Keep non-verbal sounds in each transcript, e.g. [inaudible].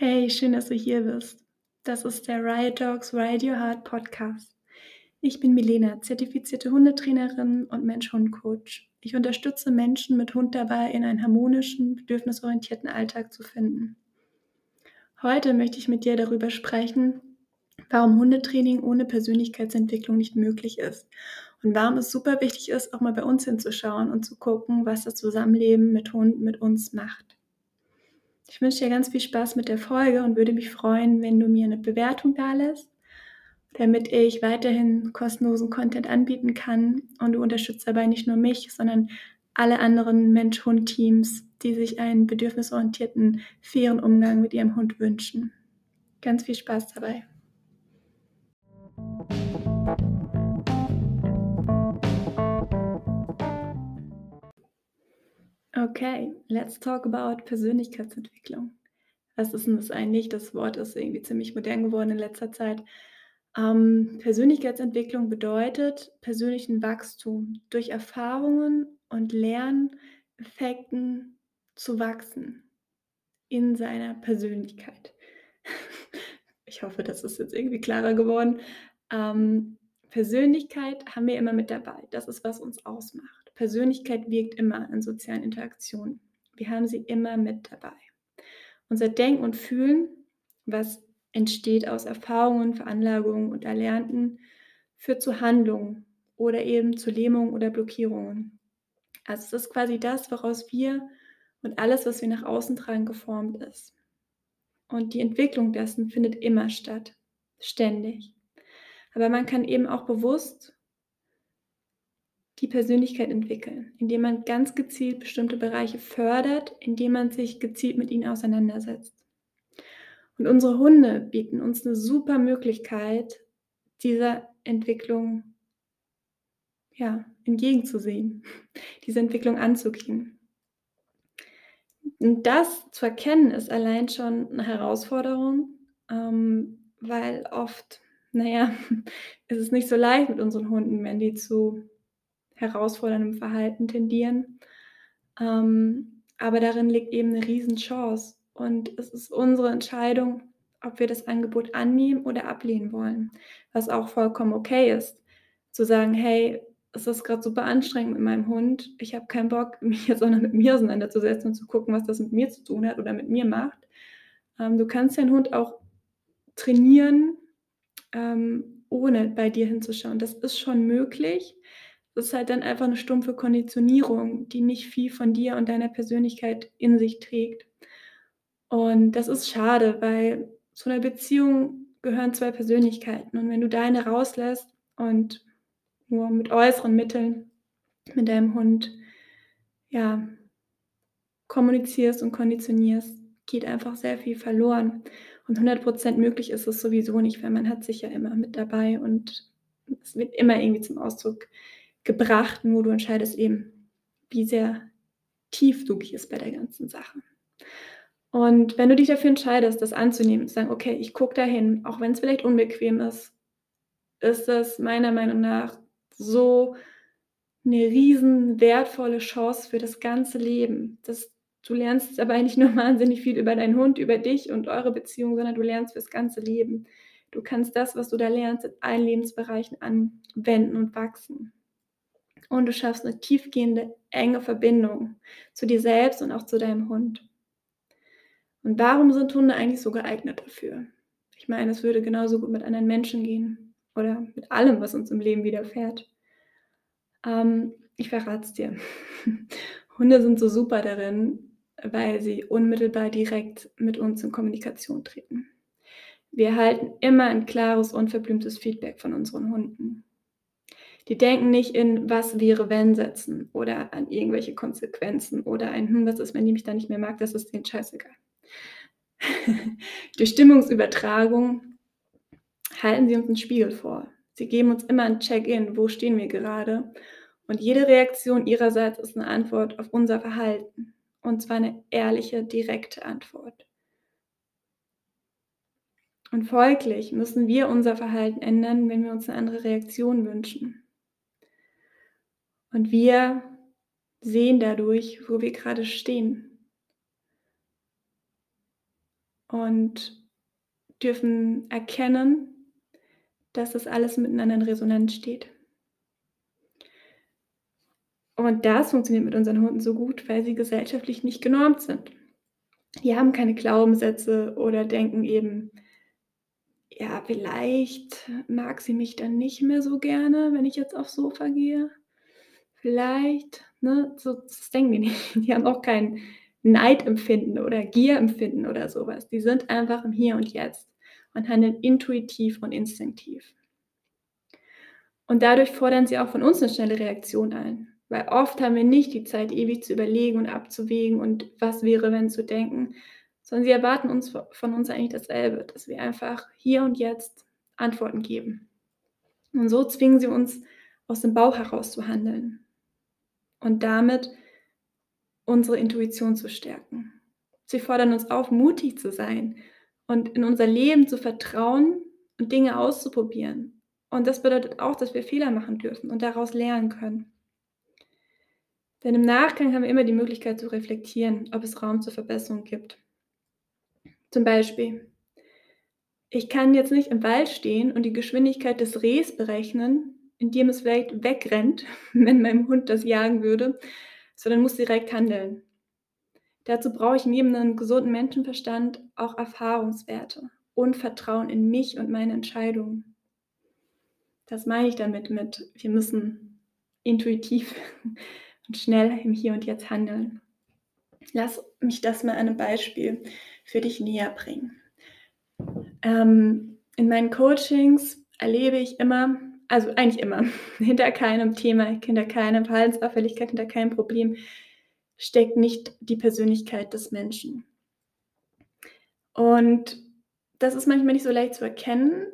Hey, schön, dass du hier bist. Das ist der Riot Dogs Ride Your Heart Podcast. Ich bin Milena, zertifizierte Hundetrainerin und Mensch-Hund-Coach. Ich unterstütze Menschen mit Hund dabei, in einen harmonischen, bedürfnisorientierten Alltag zu finden. Heute möchte ich mit dir darüber sprechen, warum Hundetraining ohne Persönlichkeitsentwicklung nicht möglich ist und warum es super wichtig ist, auch mal bei uns hinzuschauen und zu gucken, was das Zusammenleben mit Hunden mit uns macht. Ich wünsche dir ganz viel Spaß mit der Folge und würde mich freuen, wenn du mir eine Bewertung da lässt, damit ich weiterhin kostenlosen Content anbieten kann. Und du unterstützt dabei nicht nur mich, sondern alle anderen Mensch-Hund-Teams, die sich einen bedürfnisorientierten, fairen Umgang mit ihrem Hund wünschen. Ganz viel Spaß dabei. Okay, let's talk about Persönlichkeitsentwicklung. Was ist denn das eigentlich? Das Wort ist irgendwie ziemlich modern geworden in letzter Zeit. Ähm, Persönlichkeitsentwicklung bedeutet persönlichen Wachstum durch Erfahrungen und Lerneffekten zu wachsen in seiner Persönlichkeit. [laughs] ich hoffe, das ist jetzt irgendwie klarer geworden. Ähm, Persönlichkeit haben wir immer mit dabei. Das ist, was uns ausmacht. Persönlichkeit wirkt immer in sozialen Interaktionen. Wir haben sie immer mit dabei. Unser Denken und Fühlen, was entsteht aus Erfahrungen, Veranlagungen und Erlernten, führt zu Handlungen oder eben zu Lähmungen oder Blockierungen. Also es ist quasi das, woraus wir und alles, was wir nach außen tragen, geformt ist. Und die Entwicklung dessen findet immer statt, ständig. Aber man kann eben auch bewusst die Persönlichkeit entwickeln, indem man ganz gezielt bestimmte Bereiche fördert, indem man sich gezielt mit ihnen auseinandersetzt. Und unsere Hunde bieten uns eine super Möglichkeit, dieser Entwicklung ja, entgegenzusehen, [laughs] diese Entwicklung anzugehen. Und das zu erkennen, ist allein schon eine Herausforderung, ähm, weil oft, naja, [laughs] ist es nicht so leicht mit unseren Hunden, wenn die zu herausforderndem Verhalten tendieren. Ähm, aber darin liegt eben eine Riesenchance. Und es ist unsere Entscheidung, ob wir das Angebot annehmen oder ablehnen wollen. Was auch vollkommen okay ist. Zu sagen, hey, es ist gerade super anstrengend mit meinem Hund. Ich habe keinen Bock, [laughs] mich jetzt auch noch mit mir auseinanderzusetzen und zu gucken, was das mit mir zu tun hat oder mit mir macht. Ähm, du kannst deinen Hund auch trainieren, ähm, ohne bei dir hinzuschauen. Das ist schon möglich. Das ist halt dann einfach eine stumpfe Konditionierung, die nicht viel von dir und deiner Persönlichkeit in sich trägt. Und das ist schade, weil zu einer Beziehung gehören zwei Persönlichkeiten. Und wenn du deine rauslässt und nur mit äußeren Mitteln mit deinem Hund ja, kommunizierst und konditionierst, geht einfach sehr viel verloren. Und 100% möglich ist es sowieso nicht, weil man hat sich ja immer mit dabei und es wird immer irgendwie zum Ausdruck gebracht, nur du entscheidest eben, wie sehr tief du gehst bei der ganzen Sache. Und wenn du dich dafür entscheidest, das anzunehmen, zu sagen, okay, ich gucke dahin, auch wenn es vielleicht unbequem ist, ist das meiner Meinung nach so eine riesen wertvolle Chance für das ganze Leben. Das, du lernst aber nicht nur [laughs] wahnsinnig viel über deinen Hund, über dich und eure Beziehung, sondern du lernst fürs ganze Leben. Du kannst das, was du da lernst, in allen Lebensbereichen anwenden und wachsen und du schaffst eine tiefgehende, enge Verbindung zu dir selbst und auch zu deinem Hund. Und warum sind Hunde eigentlich so geeignet dafür? Ich meine, es würde genauso gut mit anderen Menschen gehen oder mit allem, was uns im Leben widerfährt. Ähm, ich verrate es dir. [laughs] Hunde sind so super darin, weil sie unmittelbar direkt mit uns in Kommunikation treten. Wir erhalten immer ein klares, unverblümtes Feedback von unseren Hunden. Die denken nicht in was wäre wenn setzen oder an irgendwelche Konsequenzen oder ein hm, was ist, wenn die mich da nicht mehr mag, das ist denen scheißegal. [laughs] Durch Stimmungsübertragung halten sie uns einen Spiegel vor. Sie geben uns immer ein Check-in, wo stehen wir gerade. Und jede Reaktion ihrerseits ist eine Antwort auf unser Verhalten. Und zwar eine ehrliche, direkte Antwort. Und folglich müssen wir unser Verhalten ändern, wenn wir uns eine andere Reaktion wünschen. Und wir sehen dadurch, wo wir gerade stehen. Und dürfen erkennen, dass das alles miteinander in Resonanz steht. Und das funktioniert mit unseren Hunden so gut, weil sie gesellschaftlich nicht genormt sind. Die haben keine Glaubenssätze oder denken eben, ja, vielleicht mag sie mich dann nicht mehr so gerne, wenn ich jetzt aufs Sofa gehe. Vielleicht, ne, so das denken die nicht. [laughs] Die haben auch kein Neidempfinden oder Gierempfinden oder sowas. Die sind einfach im Hier und Jetzt und handeln intuitiv und instinktiv. Und dadurch fordern sie auch von uns eine schnelle Reaktion ein. Weil oft haben wir nicht die Zeit, ewig zu überlegen und abzuwägen und was wäre, wenn zu denken, sondern sie erwarten uns von uns eigentlich dasselbe, dass wir einfach hier und jetzt Antworten geben. Und so zwingen sie uns aus dem Bauch heraus zu handeln und damit unsere Intuition zu stärken. Sie fordern uns auf, mutig zu sein und in unser Leben zu vertrauen und Dinge auszuprobieren. Und das bedeutet auch, dass wir Fehler machen dürfen und daraus lernen können. Denn im Nachgang haben wir immer die Möglichkeit zu reflektieren, ob es Raum zur Verbesserung gibt. Zum Beispiel, ich kann jetzt nicht im Wald stehen und die Geschwindigkeit des Rehs berechnen, indem es vielleicht wegrennt, [laughs] wenn meinem Hund das jagen würde, sondern muss direkt handeln. Dazu brauche ich neben einem gesunden Menschenverstand auch Erfahrungswerte und Vertrauen in mich und meine Entscheidungen. Das meine ich damit mit, wir müssen intuitiv [laughs] und schnell im Hier und Jetzt handeln. Lass mich das mal einem Beispiel für dich näher bringen. Ähm, in meinen Coachings erlebe ich immer, also eigentlich immer, [laughs] hinter keinem Thema, hinter keiner Verhaltensauffälligkeit, hinter keinem Problem steckt nicht die Persönlichkeit des Menschen. Und das ist manchmal nicht so leicht zu erkennen,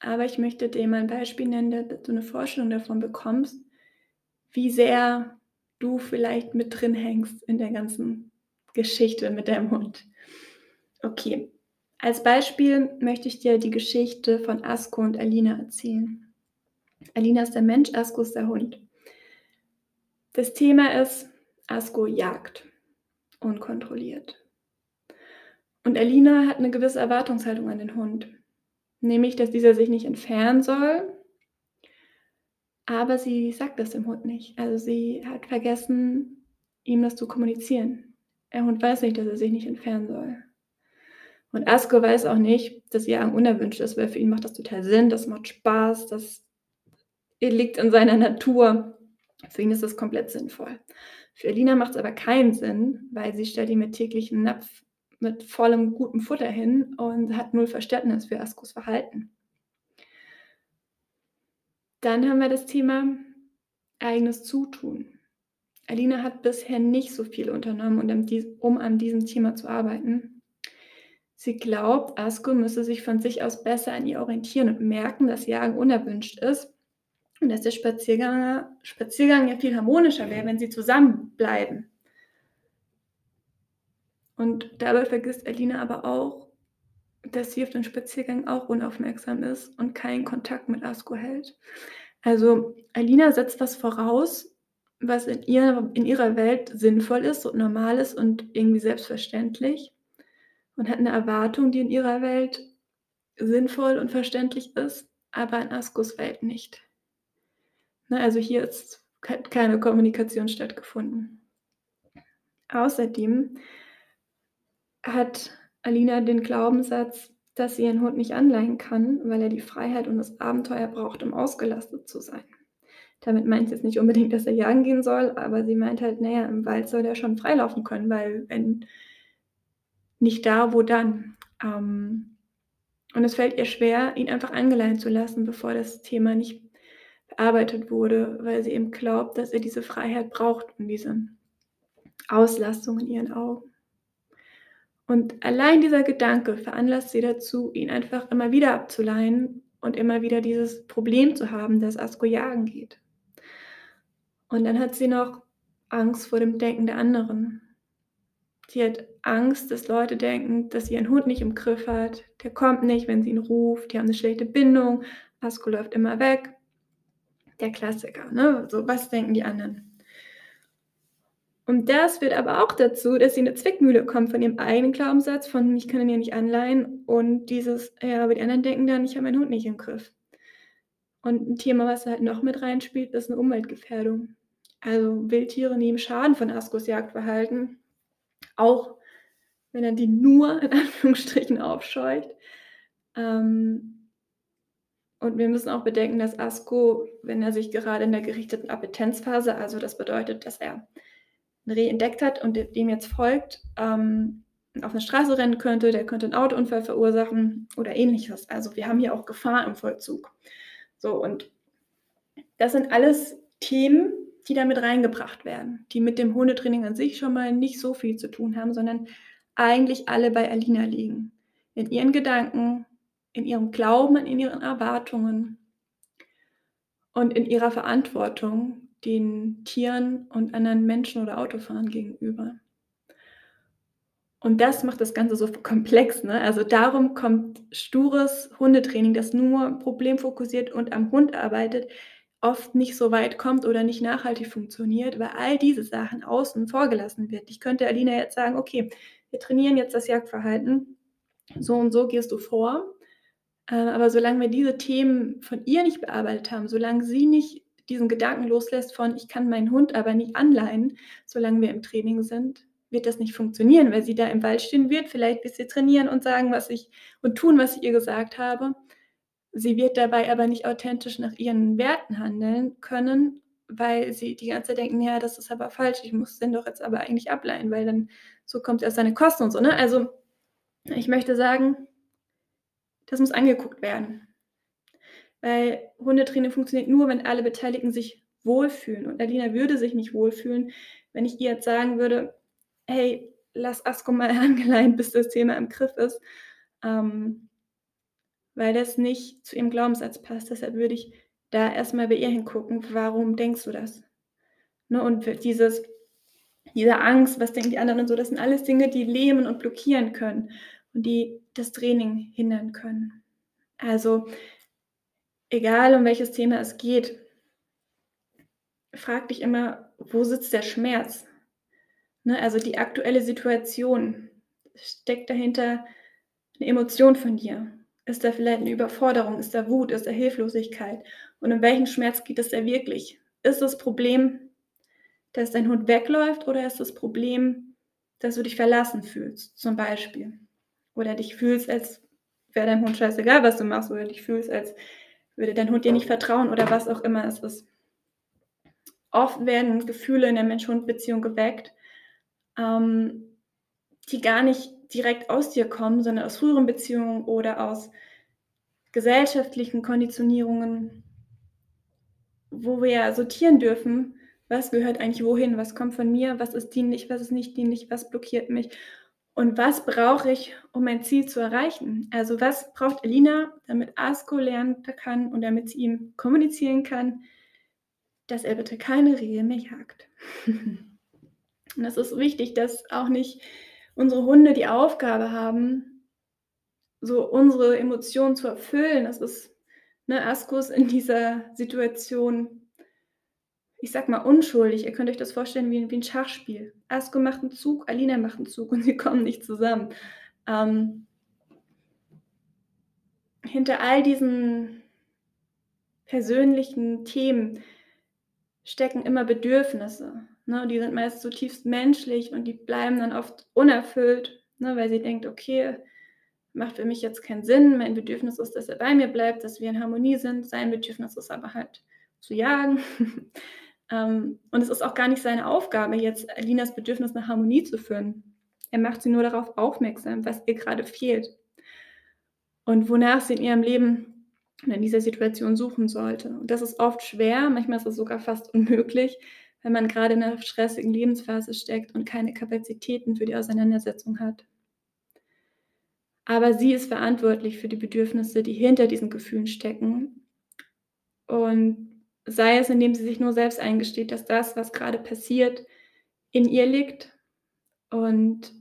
aber ich möchte dir mal ein Beispiel nennen, damit du eine Vorstellung davon bekommst, wie sehr du vielleicht mit drin hängst in der ganzen Geschichte mit deinem Hund. Okay, als Beispiel möchte ich dir die Geschichte von Asko und Alina erzählen. Alina ist der Mensch, Asko ist der Hund. Das Thema ist, Asko jagt unkontrolliert. Und Alina hat eine gewisse Erwartungshaltung an den Hund, nämlich, dass dieser sich nicht entfernen soll, aber sie sagt das dem Hund nicht. Also sie hat vergessen, ihm das zu kommunizieren. Der Hund weiß nicht, dass er sich nicht entfernen soll. Und Asko weiß auch nicht, dass Jagen unerwünscht ist, weil für ihn macht das total Sinn, das macht Spaß, das liegt in seiner Natur. Für ihn ist das komplett sinnvoll. Für Alina macht es aber keinen Sinn, weil sie stellt ihm mit täglichen Napf mit vollem gutem Futter hin und hat null Verständnis für Askos Verhalten. Dann haben wir das Thema eigenes Zutun. Alina hat bisher nicht so viel unternommen, um an diesem Thema zu arbeiten. Sie glaubt, Asko müsse sich von sich aus besser an ihr orientieren und merken, dass Jagen unerwünscht ist und dass der Spaziergang, Spaziergang ja viel harmonischer wäre, wenn sie zusammenbleiben. Und dabei vergisst Alina aber auch, dass sie auf den Spaziergang auch unaufmerksam ist und keinen Kontakt mit Asko hält. Also Alina setzt was voraus, was in, ihr, in ihrer Welt sinnvoll ist und normal ist und irgendwie selbstverständlich und hat eine Erwartung, die in ihrer Welt sinnvoll und verständlich ist, aber in Askos Welt nicht. Ne, also hier ist keine Kommunikation stattgefunden. Außerdem hat Alina den Glaubenssatz, dass sie ihren Hund nicht anleihen kann, weil er die Freiheit und das Abenteuer braucht, um ausgelastet zu sein. Damit meint sie jetzt nicht unbedingt, dass er jagen gehen soll, aber sie meint halt, naja, im Wald soll er schon freilaufen können, weil wenn nicht da, wo dann? Ähm, und es fällt ihr schwer, ihn einfach angeleihen zu lassen, bevor das Thema nicht bearbeitet wurde, weil sie eben glaubt, dass er diese Freiheit braucht und diese Auslastung in ihren Augen. Und allein dieser Gedanke veranlasst sie dazu, ihn einfach immer wieder abzuleihen und immer wieder dieses Problem zu haben, dass Asko jagen geht. Und dann hat sie noch Angst vor dem Denken der anderen. Sie hat Angst, dass Leute denken, dass sie ihren Hund nicht im Griff hat. Der kommt nicht, wenn sie ihn ruft. Die haben eine schlechte Bindung. Asko läuft immer weg. Der Klassiker, ne? So, was denken die anderen? Und das führt aber auch dazu, dass sie in 'ne Zwickmühle kommt von ihrem eigenen Glaubenssatz von: „Ich kann ihn ja nicht anleihen“ und dieses: „Ja, aber die anderen denken dann, ich habe meinen Hund nicht im Griff.“ Und 'n Thema, was halt noch mit reinspielt, ist 'ne Umweltgefährdung. Also, Wildtiere nehmen Schaden von Askos Jagdverhalten, auch wenn er die nur in Anführungsstrichen aufscheucht. Ähm und wir müssen auch bedenken, dass Asko, wenn er sich gerade in der gerichteten Appetenzphase also, das bedeutet, dass er 'n Reh entdeckt hat und de dem jetzt folgt, ähm, auf 'ne Straße rennen könnte, der könnte 'n Autounfall verursachen oder Ähnliches. Also, wir haben hier auch Gefahr im Vollzug. So, und das sind alles Themen, die da mit reingebracht werden, die mit dem Hundetraining an sich schon mal nicht so viel zu tun haben, sondern eigentlich alle bei Alina liegen. In ihren Gedanken, in ihrem Glauben, in ihren Erwartungen und in ihrer Verantwortung den Tieren und anderen Menschen oder Autofahrern gegenüber. Und das macht das Ganze so komplex, ne? Also, darum kommt stures Hundetraining, das nur problemfokussiert und am Hund arbeitet, oft nicht so weit kommt oder nicht nachhaltig funktioniert, weil all diese Sachen außen vor gelassen wird. Ich könnte Alina jetzt sagen: „Okay, wir trainieren jetzt das Jagdverhalten. So und so gehst du vor.“ Äh, aber solange wir diese Themen von ihr nicht bearbeitet haben, solange sie nicht diesen Gedanken loslässt von: „Ich kann meinen Hund aber nicht anleihen, solange wir im Training sind“, wird das nicht funktionieren, weil sie da im Wald stehen wird, vielleicht bis wir trainieren und sagen, was ich und tun, was ich ihr gesagt habe. Sie wird dabei aber nicht authentisch nach ihren Werten handeln können, weil sie die ganze Zeit denkt: „Ja, das ist aber falsch. Ich muss den doch jetzt aber eigentlich ableihen, weil dann so kommt er auf seine Kosten“ und so, ne? Also, ich möchte sagen das muss angeguckt werden. Weil Hundetraining funktioniert nur, wenn alle Beteiligten sich wohlfühlen und Alina würde sich nicht wohlfühlen, wenn ich ihr jetzt sagen würde: „Hey, lass Asko mal [laughs] angeleint, bis das Thema im Griff ist“, ähm, weil das nicht zu ihrem Glaubenssatz passt. Deshalb würde ich da erst mal bei ihr hingucken: „Warum denkst du das?“ Ne, und dieses diese Angst, was denken die anderen und so, das sind alles Dinge, die lähmen und blockieren können und die das Training hindern können. Also, egal um welches Thema es geht frag dich immer: „Wo sitzt der Schmerz?“ Ne, also, die aktuelle Situation. Steckt dahinter 'ne Emotion von dir? Ist da vielleicht 'ne Überforderung? Ist da Wut? Ist da Hilflosigkeit? Und um welchen Schmerz geht es da wirklich? Ist das Problem, dass dein Hund wegläuft oder ist das Problem, dass du dich verlassen fühlst, zum Beispiel? Oder dich fühlst, als wäre deinem Hund scheißegal, was du machst oder dich fühlst, als würde dein Hund dir nicht vertrauen oder was auch immer es ist. Oft werden Gefühle in der Mensch-Hund-Beziehung geweckt, ähm, die gar nicht direkt aus dir kommen, sondern aus früheren Beziehungen oder aus gesellschaftlichen Konditionierungen wo wir ja sortieren dürfen: „Was gehört eigentlich wohin? Was kommt von mir? Was ist dienlich? Was ist nicht dienlich? Was blockiert mich? Und was brauche ich, um mein Ziel zu erreichen?“ Also, was braucht Alina, damit Asko lernen kann und damit sie ihm kommunizieren kann, dass er bitte keine Rehe mehr jagt. [laughs] Und es ist wichtig, dass auch nicht unsere Hunde die Aufgabe haben, so unsere Emotionen zu erfüllen. Das ist ne, Asko ist in dieser Situation, ich sage mal, unschuldig. Ihr könnt euch das vorstellen wie wie 'n Schachspiel. Asko macht 'n Zug, Alina macht 'n Zug und sie [laughs] kommen nicht zusammen. Ähm hinter all diesen persönlichen Themen stecken immer Bedürfnisse, ne? Die sind meist zutiefst menschlich und die bleiben dann oft unerfüllt, ne, weil sie denkt: „Okay, macht für mich jetzt keinen Sinn. Mein Bedürfnis ist, dass er bei mir bleibt, dass wir in Harmonie sind. Sein Bedürfnis ist aber halt zu jagen.“ [laughs] Ähm, und es ist auch gar nicht seine Aufgabe, jetzt Alinas Bedürfnis nach Harmonie zu füllen. Er macht sie nur darauf aufmerksam, was ihr grade fehlt und wonach sie in ihrem Leben in dieser Situation suchen sollte. Und das ist oft schwer, manchmal ist es sogar fast unmöglich, wenn man grade in 'ner stressigen Lebensphase steckt und keine Kapazitäten für die Auseinandersetzung hat. Aber sie ist verantwortlich für die Bedürfnisse, die hinter diesen Gefühlen stecken. Und sei es, indem sie sich nur selbst eingesteht, dass das, was grade passiert, in ihr liegt und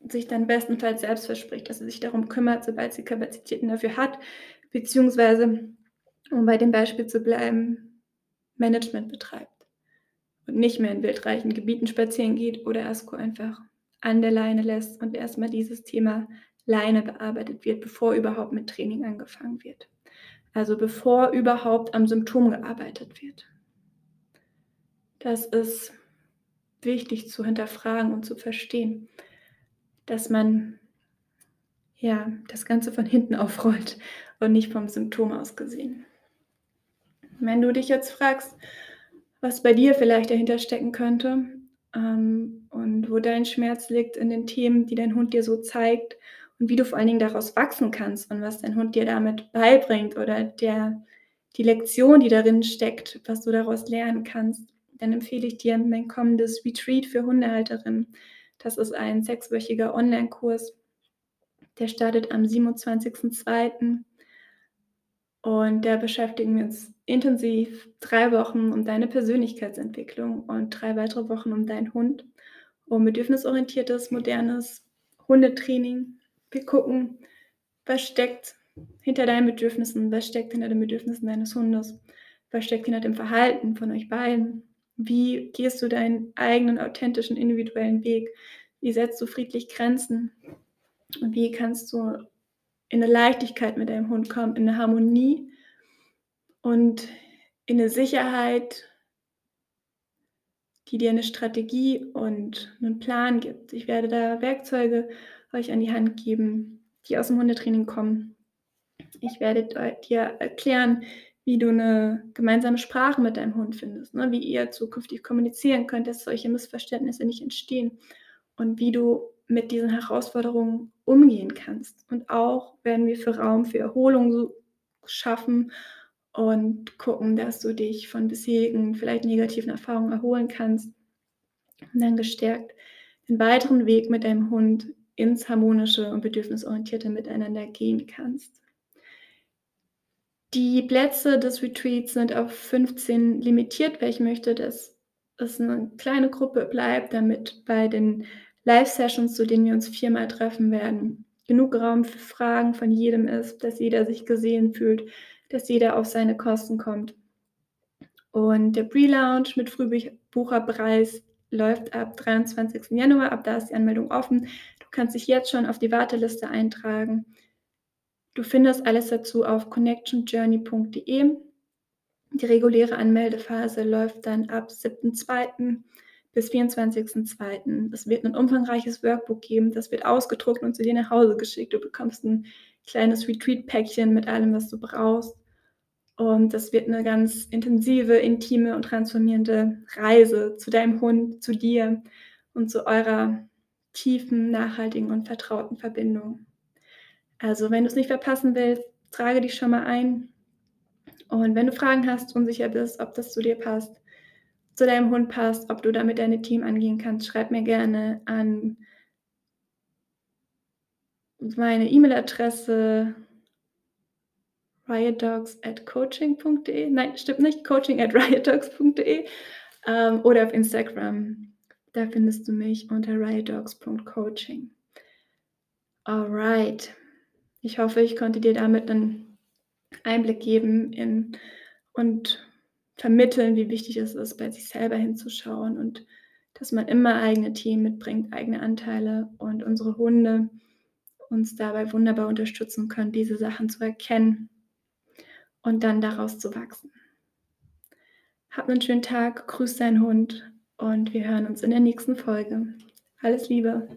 sich dann bestenfalls selbst verspricht, dass sie sich darum kümmert, sobald sie Kapazitäten dafür hat, beziehungsweise, um bei dem Beispiel zu bleiben, Management betreibt. und nicht mehr in wildreichen Gebieten spazieren geht oder Asko einfach an der Leine lässt und erstmal dieses Thema Leine bearbeitet wird, bevor überhaupt mit Training angefangen wird. Also bevor überhaupt am Symptom gearbeitet wird. Das ist wichtig zu hinterfragen und zu verstehen, dass man ja das Ganze von hinten aufrollt und nicht vom Symptom aus gesehen. Wenn du dich jetzt fragst, was bei dir vielleicht dahinter stecken könnte ähm, und wo dein Schmerz liegt in den Themen, die dein Hund dir so zeigt und wie du vor allen Dingen daraus wachsen kannst und was dein Hund dir damit beibringt oder der, die Lektion, die darin steckt, was du daraus lernen kannst, dann empfehle ich dir mein kommendes Retreat für Hundehalterinnen. Das ist ein sechswöchiger Online-Kurs, der startet am 27.02. Und da beschäftigen wir uns intensiv drei Wochen um deine Persönlichkeitsentwicklung und drei weitere Wochen um deinen Hund, um bedürfnisorientiertes, modernes Hundetraining. Wir gucken, was steckt hinter deinen Bedürfnissen, was steckt hinter den Bedürfnissen deines Hundes, was steckt hinter dem Verhalten von euch beiden, wie gehst du deinen eigenen authentischen, individuellen Weg, wie setzt du friedlich Grenzen? Und wie kannst du in eine Leichtigkeit mit deinem Hund kommen, in eine Harmonie und in eine Sicherheit, die dir eine Strategie und einen Plan gibt. Ich werde da Werkzeuge euch an die Hand geben, die aus dem Hundetraining kommen. Ich werde dir erklären, wie du eine gemeinsame Sprache mit deinem Hund findest, ne? wie ihr zukünftig kommunizieren könnt, dass solche Missverständnisse nicht entstehen und wie du mit diesen Herausforderungen umgehen kannst. Und auch werden wir für Raum für Erholung schaffen und gucken, dass du dich von bisherigen, vielleicht negativen Erfahrungen erholen kannst und dann gestärkt den weiteren Weg mit deinem Hund ins harmonische und bedürfnisorientierte Miteinander gehen kannst. Die Plätze des Retreats sind auf 15 limitiert, weil ich möchte, dass es eine kleine Gruppe bleibt, damit bei den Live-Sessions, zu denen wir uns viermal treffen werden, genug Raum für Fragen von jedem ist, dass jeder sich gesehen fühlt, dass jeder auf seine Kosten kommt. Und der Pre-Lounge mit Frühbucherpreis läuft ab 23. Januar. Ab da ist die Anmeldung offen. Du kannst dich jetzt schon auf die Warteliste eintragen. Du findest alles dazu auf connectionjourney.de. Die reguläre Anmeldephase läuft dann ab 7.2 bis 24.02. Es wird ein umfangreiches Workbook geben, das wird ausgedruckt und zu dir nach Hause geschickt. Du bekommst ein kleines Retreat-Päckchen mit allem, was du brauchst. Und das wird eine ganz intensive, intime und transformierende Reise zu deinem Hund, zu dir und zu eurer tiefen, nachhaltigen und vertrauten Verbindung. Also, wenn du es nicht verpassen willst, trage dich schon mal ein. Und wenn du Fragen hast, unsicher bist, ob das zu dir passt, zu deinem Hund passt, ob du damit deine Team angehen kannst, schreib mir gerne an meine E-Mail-Adresse riotdogs at coaching.de. Nein, stimmt nicht, coaching at riotdogs.de ähm, oder auf Instagram. Da findest du mich unter riotdogs.coaching. Alright. Ich hoffe, ich konnte dir damit einen Einblick geben in und vermitteln, wie wichtig es ist, bei sich selber hinzuschauen und dass man immer eigene Themen mitbringt, eigene Anteile und unsere Hunde uns dabei wunderbar unterstützen können, diese Sachen zu erkennen und dann daraus zu wachsen. Hab einen schönen Tag, grüß deinen Hund und wir hören uns in der nächsten Folge. Alles Liebe.